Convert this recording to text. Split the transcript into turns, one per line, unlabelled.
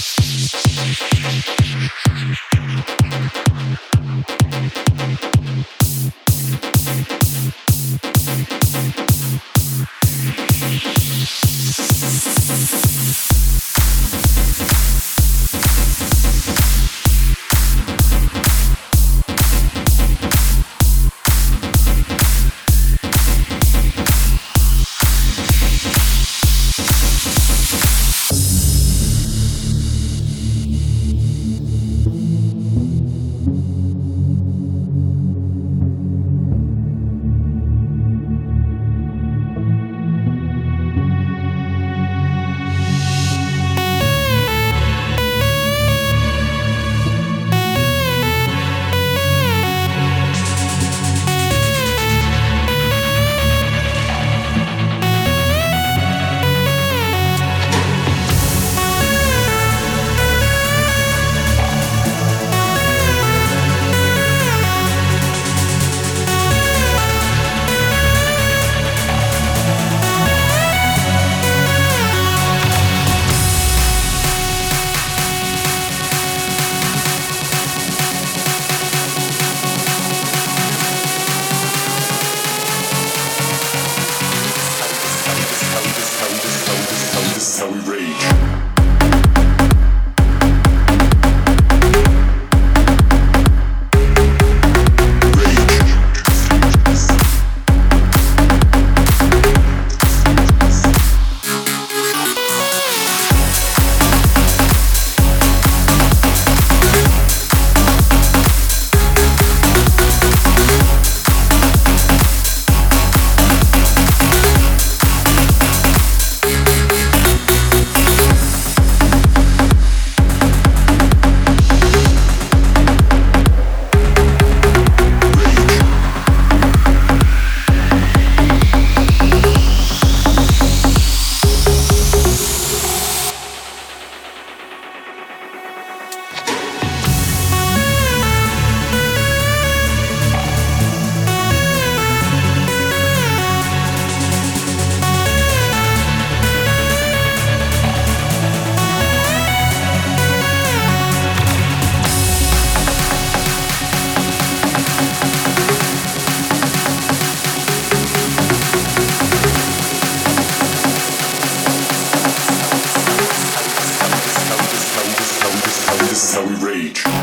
Thank you. how we rage. how we rage.